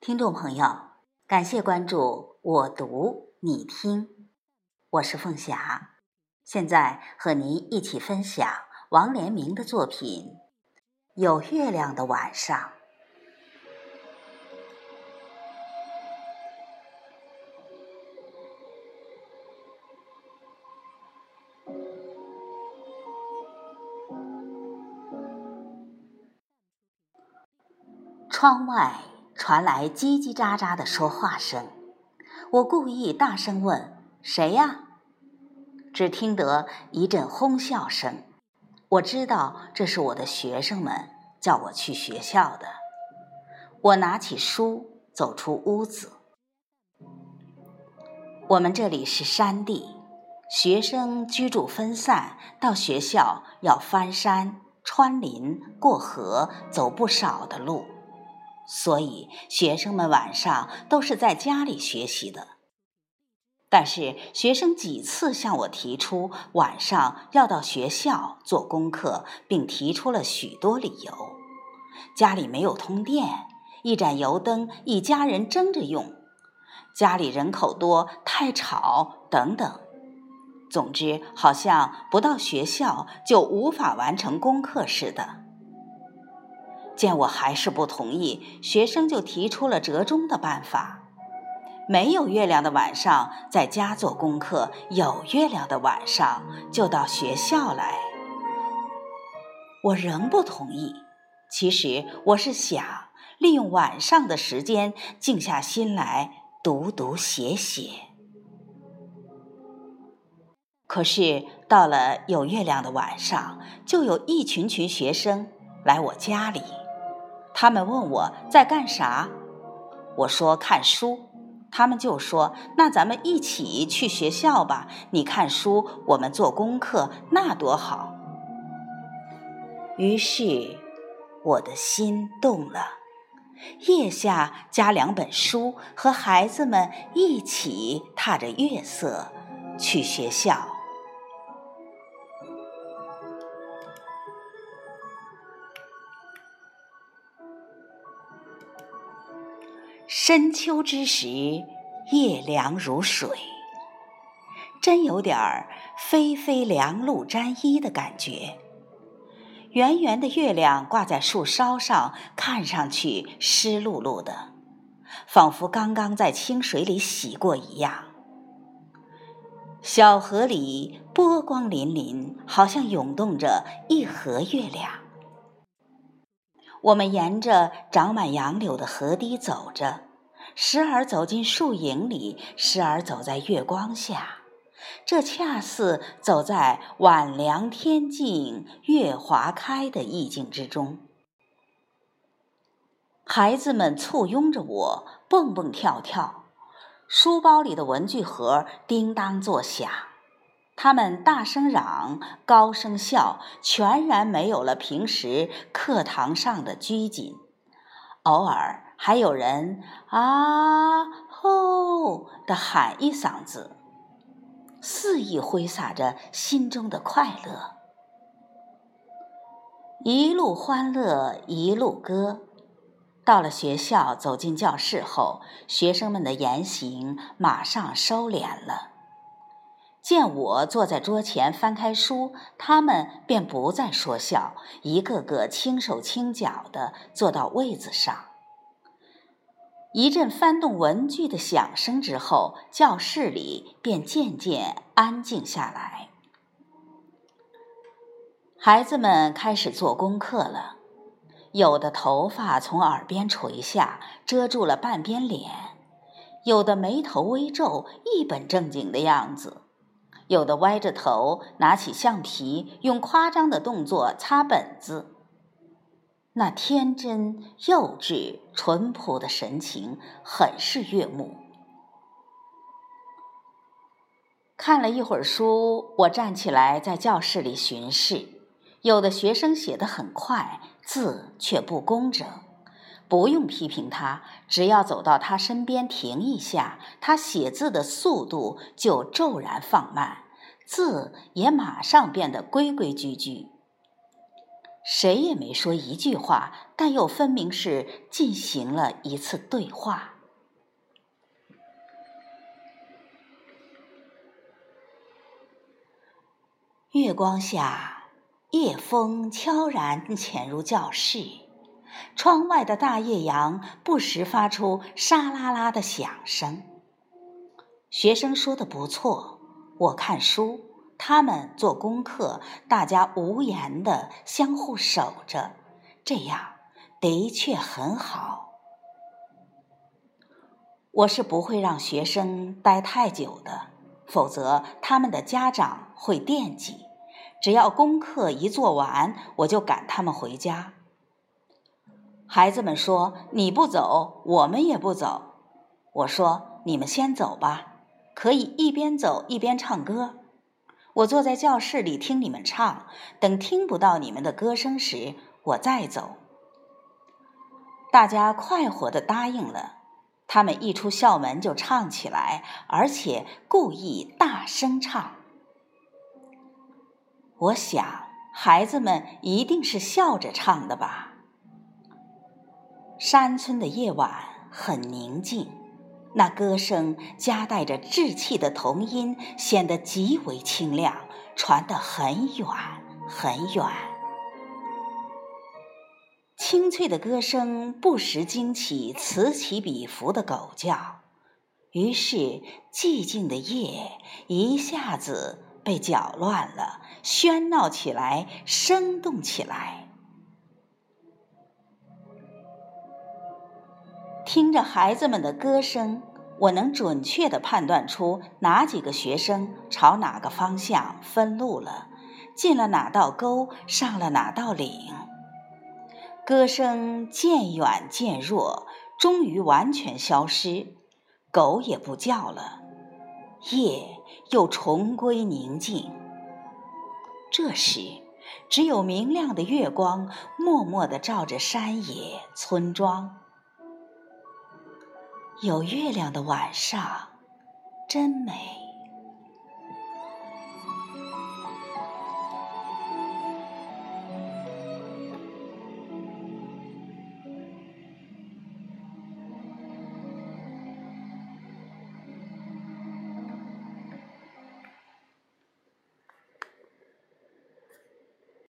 听众朋友，感谢关注我读你听，我是凤霞，现在和您一起分享王连明的作品《有月亮的晚上》。窗外。传来叽叽喳喳的说话声，我故意大声问：“谁呀？”只听得一阵哄笑声。我知道这是我的学生们叫我去学校的。我拿起书走出屋子。我们这里是山地，学生居住分散，到学校要翻山、穿林、过河，走不少的路。所以，学生们晚上都是在家里学习的。但是，学生几次向我提出晚上要到学校做功课，并提出了许多理由：家里没有通电，一盏油灯一家人争着用；家里人口多太吵等等。总之，好像不到学校就无法完成功课似的。见我还是不同意，学生就提出了折中的办法：没有月亮的晚上在家做功课，有月亮的晚上就到学校来。我仍不同意。其实我是想利用晚上的时间静下心来读读写写。可是到了有月亮的晚上，就有一群群学生来我家里。他们问我在干啥，我说看书，他们就说那咱们一起去学校吧，你看书，我们做功课，那多好。于是我的心动了，腋下夹两本书，和孩子们一起踏着月色去学校。深秋之时，夜凉如水，真有点儿霏霏凉露沾衣的感觉。圆圆的月亮挂在树梢上，看上去湿漉漉的，仿佛刚刚在清水里洗过一样。小河里波光粼粼，好像涌动着一河月亮。我们沿着长满杨柳的河堤走着，时而走进树影里，时而走在月光下，这恰似走在晚凉天静月华开的意境之中。孩子们簇拥着我，蹦蹦跳跳，书包里的文具盒叮当作响。他们大声嚷，高声笑，全然没有了平时课堂上的拘谨。偶尔还有人啊吼的喊一嗓子，肆意挥洒着心中的快乐。一路欢乐一路歌。到了学校，走进教室后，学生们的言行马上收敛了。见我坐在桌前翻开书，他们便不再说笑，一个个轻手轻脚地坐到位子上。一阵翻动文具的响声之后，教室里便渐渐安静下来。孩子们开始做功课了，有的头发从耳边垂下，遮住了半边脸；有的眉头微皱，一本正经的样子。有的歪着头，拿起橡皮，用夸张的动作擦本子。那天真、幼稚、淳朴的神情，很是悦目。看了一会儿书，我站起来在教室里巡视。有的学生写得很快，字却不工整。不用批评他，只要走到他身边停一下，他写字的速度就骤然放慢，字也马上变得规规矩矩。谁也没说一句话，但又分明是进行了一次对话。月光下，夜风悄然潜入教室，窗外的大叶杨不时发出沙啦啦的响声。学生说的不错，我看书。他们做功课，大家无言的相互守着，这样的确很好。我是不会让学生待太久的，否则他们的家长会惦记。只要功课一做完，我就赶他们回家。孩子们说：“你不走，我们也不走。”我说：“你们先走吧，可以一边走一边唱歌。”我坐在教室里听你们唱，等听不到你们的歌声时，我再走。大家快活的答应了。他们一出校门就唱起来，而且故意大声唱。我想，孩子们一定是笑着唱的吧。山村的夜晚很宁静。那歌声夹带着稚气的童音，显得极为清亮，传得很远很远。清脆的歌声不时惊起此起彼伏的狗叫，于是寂静的夜一下子被搅乱了，喧闹起来，生动起来。听着孩子们的歌声，我能准确地判断出哪几个学生朝哪个方向分路了，进了哪道沟，上了哪道岭。歌声渐远渐弱，终于完全消失，狗也不叫了，夜又重归宁静。这时，只有明亮的月光默默地照着山野、村庄。有月亮的晚上，真美。